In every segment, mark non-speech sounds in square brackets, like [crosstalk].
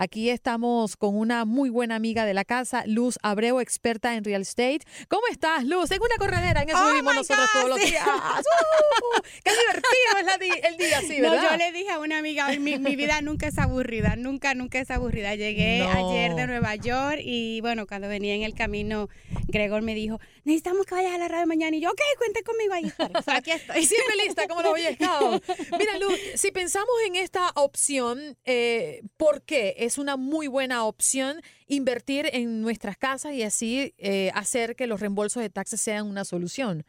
Aquí estamos con una muy buena amiga de la casa, Luz Abreu, experta en real estate. ¿Cómo estás, Luz? En una corredera, en eso Oh vivimos nosotros God, todos los sí. días. [laughs] ¡Uh! ¡Qué divertido es la el día así, No, verdad! yo le dije a una amiga, mi, mi vida nunca es aburrida, nunca, nunca es aburrida. Llegué No. ayer de Nueva York y bueno, cuando venía en el camino, Gregor me dijo, necesitamos que vayas a la radio mañana. Y yo, ok, cuente conmigo ahí. estaré". [laughs] O sea, aquí estoy. Siempre lista, como los Boy Scouts. [laughs] Mira, Luz, si pensamos en esta opción, eh, ¿por qué? Es una muy buena opción invertir en nuestras casas y así eh, hacer que los reembolsos de taxes sean una solución.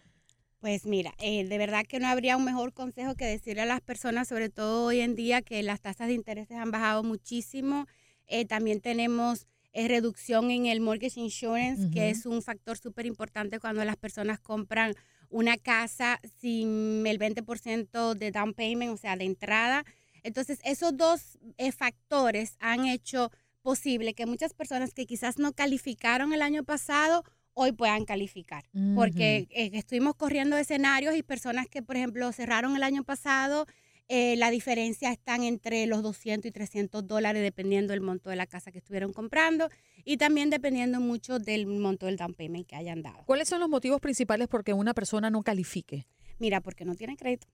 Pues mira, eh, de verdad que no habría un mejor consejo que decirle a las personas, sobre todo hoy en día, que las tasas de intereses han bajado muchísimo. Eh, también tenemos eh, reducción en el mortgage insurance, que es un factor súper importante cuando las personas compran una casa sin el 20% de down payment, o sea, de entrada. Entonces, esos dos eh, factores han hecho posible que muchas personas que quizás no calificaron el año pasado hoy puedan calificar. Porque eh, estuvimos corriendo escenarios y personas que, por ejemplo, cerraron el año pasado, eh, la diferencia están entre los 200 y 300 dólares dependiendo del monto de la casa que estuvieron comprando y también dependiendo mucho del monto del down payment que hayan dado. ¿Cuáles son los motivos principales por que una persona no califique? Mira, porque no tiene crédito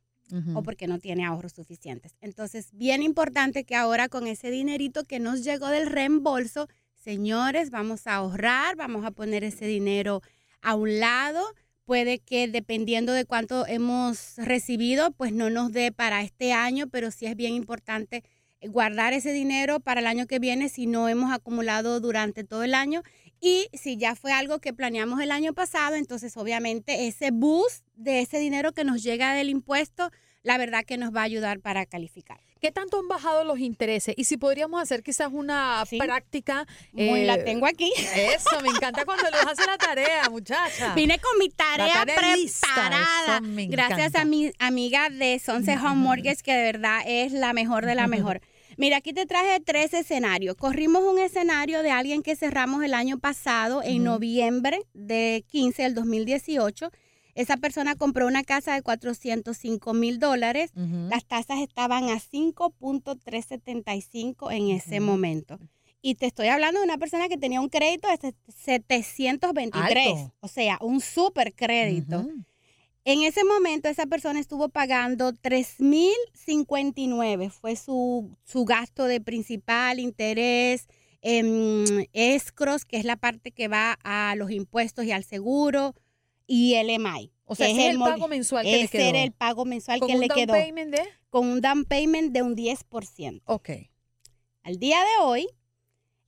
O porque no tiene ahorros suficientes. Entonces, bien importante que ahora con ese dinerito que nos llegó del reembolso, señores, vamos a ahorrar, vamos a poner ese dinero a un lado. Puede que dependiendo de cuánto hemos recibido, pues no nos dé para este año, pero sí es bien importante eh, guardar ese dinero para el año que viene si no hemos acumulado durante todo el año. Y si ya fue algo que planeamos el año pasado, entonces obviamente ese boost de ese dinero que nos llega del impuesto, la verdad que nos va a ayudar para calificar. ¿Qué tanto han bajado los intereses? Y si podríamos hacer quizás una práctica. eh, Muy, la tengo aquí. Eso, me encanta [laughs] cuando les hace la tarea, muchacha. Vine con mi tarea, tarea lista, preparada. me Gracias a mi amiga de Sunset Home Mortgage, que de verdad es la mejor de la [laughs] mejor. Mira, aquí te traje tres escenarios. Corrimos un escenario de alguien que cerramos el año pasado, en noviembre de 15 del 2018. Esa persona compró una casa de 405 mil dólares. Las tasas estaban a 5.375 en ese momento. Y te estoy hablando de una persona que tenía un crédito de 723. Alto. O sea, un super crédito. En ese momento esa persona estuvo pagando 3.059. Fue su, su gasto de principal, interés, em, escros, que es la parte que va a los impuestos y al seguro, y el EMI. O sea, ese es el pago mensual que le ese era quedó. el pago mensual Con que un le down quedó. payment de con un down payment de un 10%. Ok. Al día de hoy,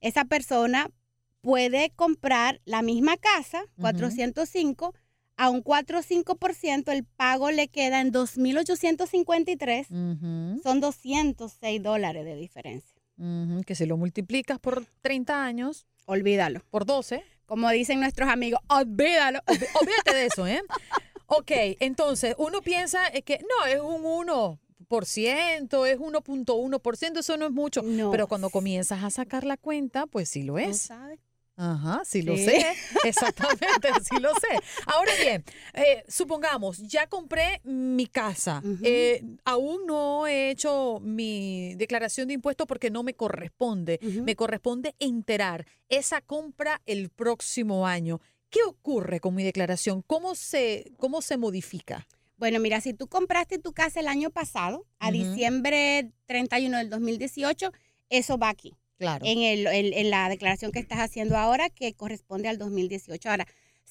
esa persona puede comprar la misma casa, 405, a un 4 o 5%, el pago le queda en 2.853, Ujú, son 206 dólares de diferencia. Que si lo multiplicas por 30 años, Olvídalo. por 12, Como dicen nuestros amigos, olvídalo. olví- olvídate de eso, ¿eh? Ok, entonces uno piensa eh, que no, es un 1%, es 1.1%, eso no es mucho. No. Pero cuando comienzas a sacar la cuenta, pues sí lo ¿No es. sabes? Ajá, sí lo sé. [laughs] Exactamente, sí lo sé. Ahora bien, eh, supongamos, ya compré mi casa. Eh, aún no he hecho mi declaración de impuestos porque no me corresponde. Me corresponde enterar esa compra el próximo año. ¿Qué ocurre con mi declaración? ¿Cómo se, cómo se modifica? Bueno, mira, si tú compraste tu casa el año pasado, a Ujú. diciembre 31 del 2018, eso va aquí. Claro. en, el, en- la declaración que estás haciendo ahora, que corresponde al 2018. Ahora,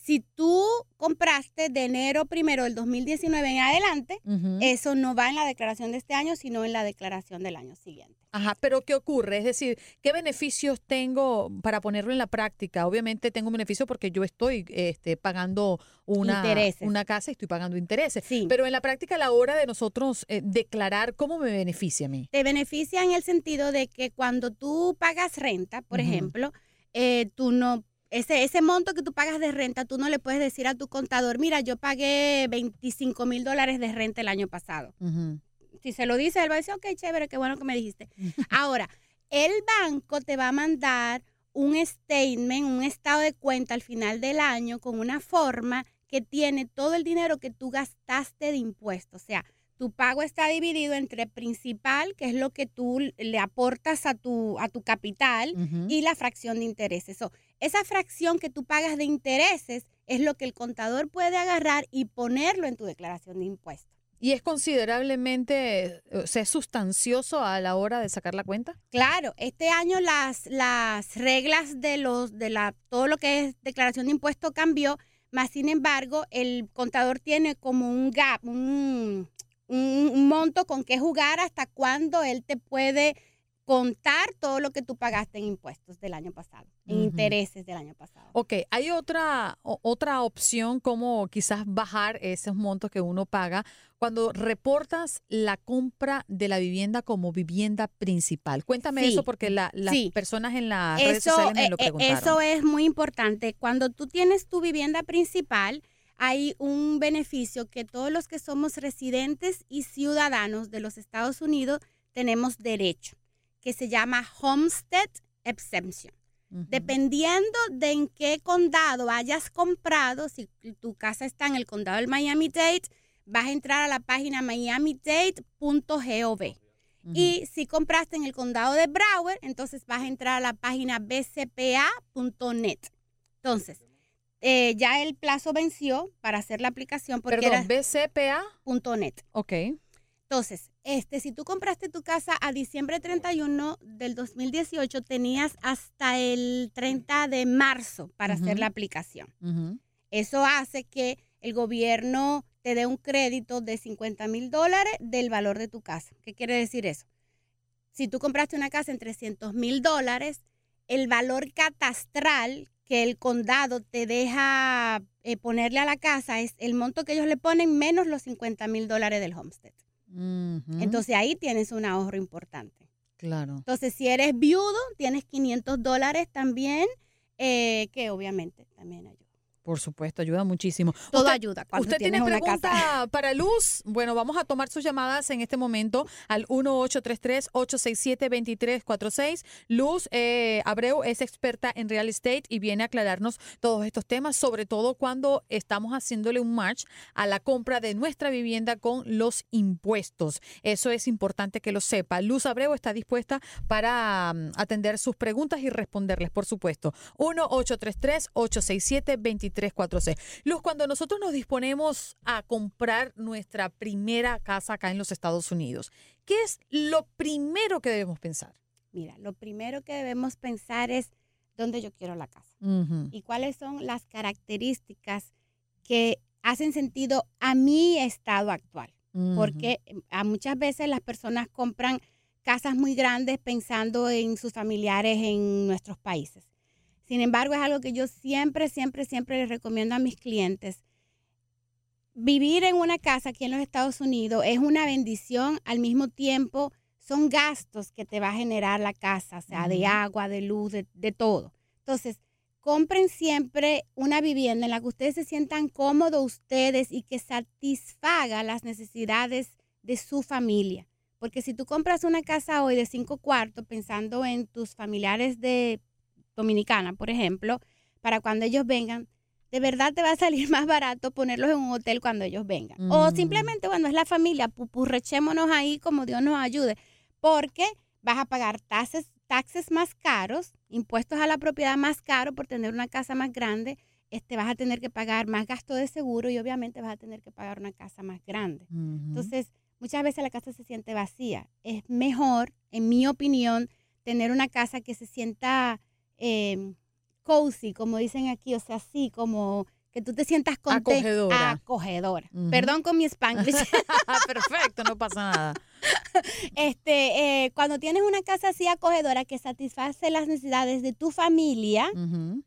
si tú compraste de enero primero del 2019 en adelante, eso no va en la declaración de este año, sino en la declaración del año siguiente. Ajá, pero ¿qué ocurre? Es decir, ¿qué beneficios tengo para ponerlo en la práctica? Obviamente tengo un beneficio porque yo estoy este, pagando una, Intereses. una casa y estoy pagando intereses. Sí. Pero en la práctica, a la hora de nosotros eh, declarar, ¿cómo me beneficia a mí? Te beneficia en el sentido de que cuando tú pagas renta, por ejemplo, eh, tú no... Ese, ese monto que tú pagas de renta, tú no le puedes decir a tu contador, mira, yo pagué 25 mil dólares de renta el año pasado. Si se lo dice, él va a decir, ok, chévere, qué bueno que me dijiste. [laughs] Ahora, el banco te va a mandar un statement, un estado de cuenta al final del año con una forma que tiene todo el dinero que tú gastaste de impuestos. O sea, tu pago está dividido entre principal, que es lo que tú le aportas a tu, a tu capital, y la fracción de intereses. So, esa fracción que tú pagas de intereses es lo que el contador puede agarrar y ponerlo en tu declaración de impuestos. ¿Y es considerablemente, o sea, es sustancioso a la hora de sacar la cuenta? Claro, este año las, las reglas de los de la todo lo que es declaración de impuesto cambió, más sin embargo, el contador tiene como un gap, un, un- monto con que jugar hasta cuándo él te puede contar todo lo que tú pagaste en impuestos del año pasado, en intereses del año pasado. Ok, hay otra, o- otra opción como quizás bajar esos montos que uno paga cuando reportas la compra de la vivienda como vivienda principal. Cuéntame Sí, eso porque la- las sí. personas en las redes Eso, sociales me eh, lo eh, preguntaron. eso es muy importante. Cuando tú tienes tu vivienda principal, hay un beneficio que todos los que somos residentes y ciudadanos de los Estados Unidos tenemos derecho, que se llama Homestead Exemption. Dependiendo de en qué condado hayas comprado, si tu casa está en el condado del Miami-Dade, vas a entrar a la página miamidade.gov. Ujú. Y si compraste en el condado de Broward, entonces vas a entrar a la página bcpa.net. Entonces, eh, ya el plazo venció para hacer la aplicación porque Perdón, era BCPA. .net. Ok. Entonces, este, si tú compraste tu casa a diciembre 31 del 2018, tenías hasta el 30 de marzo para hacer la aplicación. Eso hace que el gobierno te dé un crédito de 50 mil dólares del valor de tu casa. ¿Qué quiere decir eso? Si tú compraste una casa en 300 mil dólares, el valor catastral que el condado te deja eh, ponerle a la casa es el monto que ellos le ponen menos los 50 mil dólares del homestead. Entonces ahí tienes un ahorro importante. claro. Entonces si eres viudo, tienes 500 dólares también, eh, que obviamente también ayuda. Por supuesto, ayuda muchísimo. Todo Usted- ayuda cuando ¿Usted tiene pregunta casa. [laughs] para Luz? Bueno, vamos a tomar sus llamadas en este momento al 1833-867-2346. Luz eh, Abreu es experta en real estate y viene a aclararnos todos estos temas, sobre todo cuando estamos haciéndole un match a la compra de nuestra vivienda con los impuestos. Eso es importante que lo sepa. Luz Abreu está dispuesta para mm, atender sus preguntas y responderles, por supuesto. 1-833-867-2346. Luz, cuando nosotros nos disponemos a comprar nuestra primera casa acá en los Estados Unidos, ¿qué es lo primero que debemos pensar? Mira, lo primero que debemos pensar es dónde yo quiero la casa y cuáles son las características que hacen sentido a mi estado actual. porque a muchas veces las personas compran casas muy grandes pensando en sus familiares en nuestros países. Sin embargo, es algo que yo siempre, siempre, siempre les recomiendo a mis clientes. Vivir en una casa aquí en los Estados Unidos es una bendición, al mismo tiempo son gastos que te va a generar la casa, o sea, de agua, de luz, de, de todo. Entonces, compren siempre una vivienda en la que ustedes se sientan cómodos ustedes y que satisfaga las necesidades de su familia. Porque si tú compras una casa hoy de cinco cuartos pensando en tus familiares de Dominicana, por ejemplo, para cuando ellos vengan, de verdad te va a salir [laughs] más barato ponerlos en un hotel cuando ellos vengan. O Mm. simplemente cuando es la familia, pupurrechémonos ahí como Dios nos ayude. Porque vas a pagar taxes, taxes más caros, impuestos a la propiedad más caros por tener una casa más grande. Este, vas a tener que pagar más gasto de seguro y obviamente vas a tener que pagar una casa más grande. Entonces, muchas veces la casa se siente vacía. Es mejor, en mi opinión, tener una casa que se sienta eh, cozy, como dicen aquí, o sea, así, como que tú te sientas contenta. Acogedora. Acogedora. Perdón con mi spanglish. [laughs] Perfecto, no pasa nada. [laughs] este, eh, cuando tienes una casa así acogedora que satisface las necesidades de tu familia,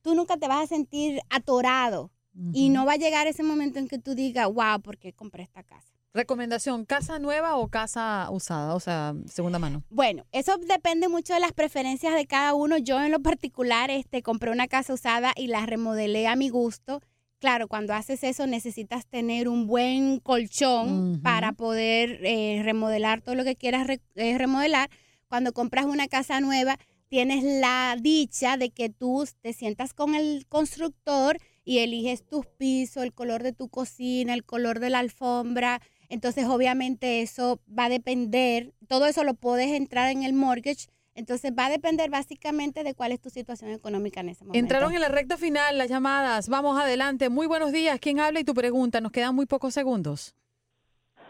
tú nunca te vas a sentir atorado. Y no va a llegar ese momento en que tú digas, wow, ¿por qué compré esta casa? Recomendación, ¿casa nueva o casa usada? O sea, segunda mano. Bueno, eso depende mucho de las preferencias de cada uno. Yo en lo particular este, compré una casa usada y la remodelé a mi gusto. Claro, cuando haces eso necesitas tener un buen colchón para poder eh, remodelar todo lo que quieras re- eh, remodelar. Cuando compras una casa nueva, tienes la dicha de que tú te sientas con el constructor y eliges tus pisos, el color de tu cocina, el color de la alfombra. Entonces, obviamente, eso va a depender, todo eso lo puedes entrar en el mortgage. Entonces, va a depender básicamente de cuál es tu situación económica en ese momento. Entraron en la recta final las llamadas. Vamos adelante. Muy buenos días. ¿Quién habla y tu pregunta? Nos quedan muy pocos segundos.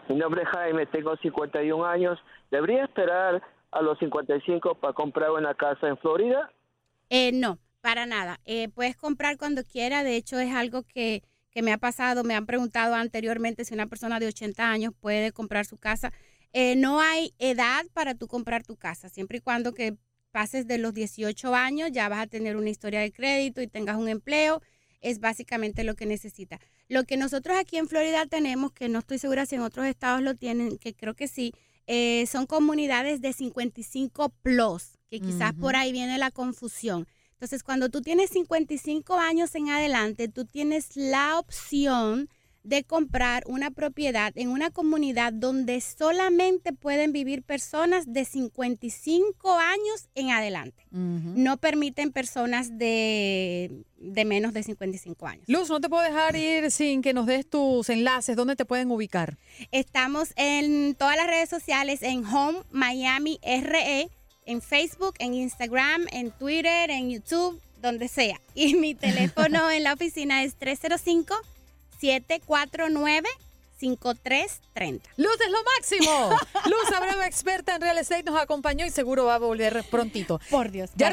Mi nombre es Jaime, tengo 51 años. ¿Debería esperar a los 55 para comprar una casa en Florida? Eh, no, para nada. Eh, puedes comprar cuando quiera. De hecho, es algo que, que me ha pasado. Me han preguntado anteriormente si una persona de 80 años puede comprar su casa. Eh, no hay edad para tú comprar tu casa, siempre y cuando que pases de los 18 años, ya vas a tener una historia de crédito y tengas un empleo. Es básicamente lo que necesitas. Lo que nosotros aquí en Florida tenemos, que no estoy segura si en otros estados lo tienen, que creo que sí, eh, son comunidades de 55 plus, que quizás por ahí viene la confusión. Entonces, cuando tú tienes 55 años en adelante, tú tienes la opción de comprar una propiedad en una comunidad donde solamente pueden vivir personas de 55 años en adelante. No permiten personas de, de menos de 55 años. Luz, no te puedo dejar ir sin que nos des tus enlaces. ¿Dónde te pueden ubicar? Estamos en todas las redes sociales en Home Miami RE, en Facebook, en Instagram, en Twitter, en YouTube, donde sea. [laughs] Y mi teléfono en la oficina es 305 749 5330. Luz es lo máximo. [laughs] Luz Abreu, experta en real estate, nos acompañó y seguro va a volver prontito. Por Dios. Ya sí.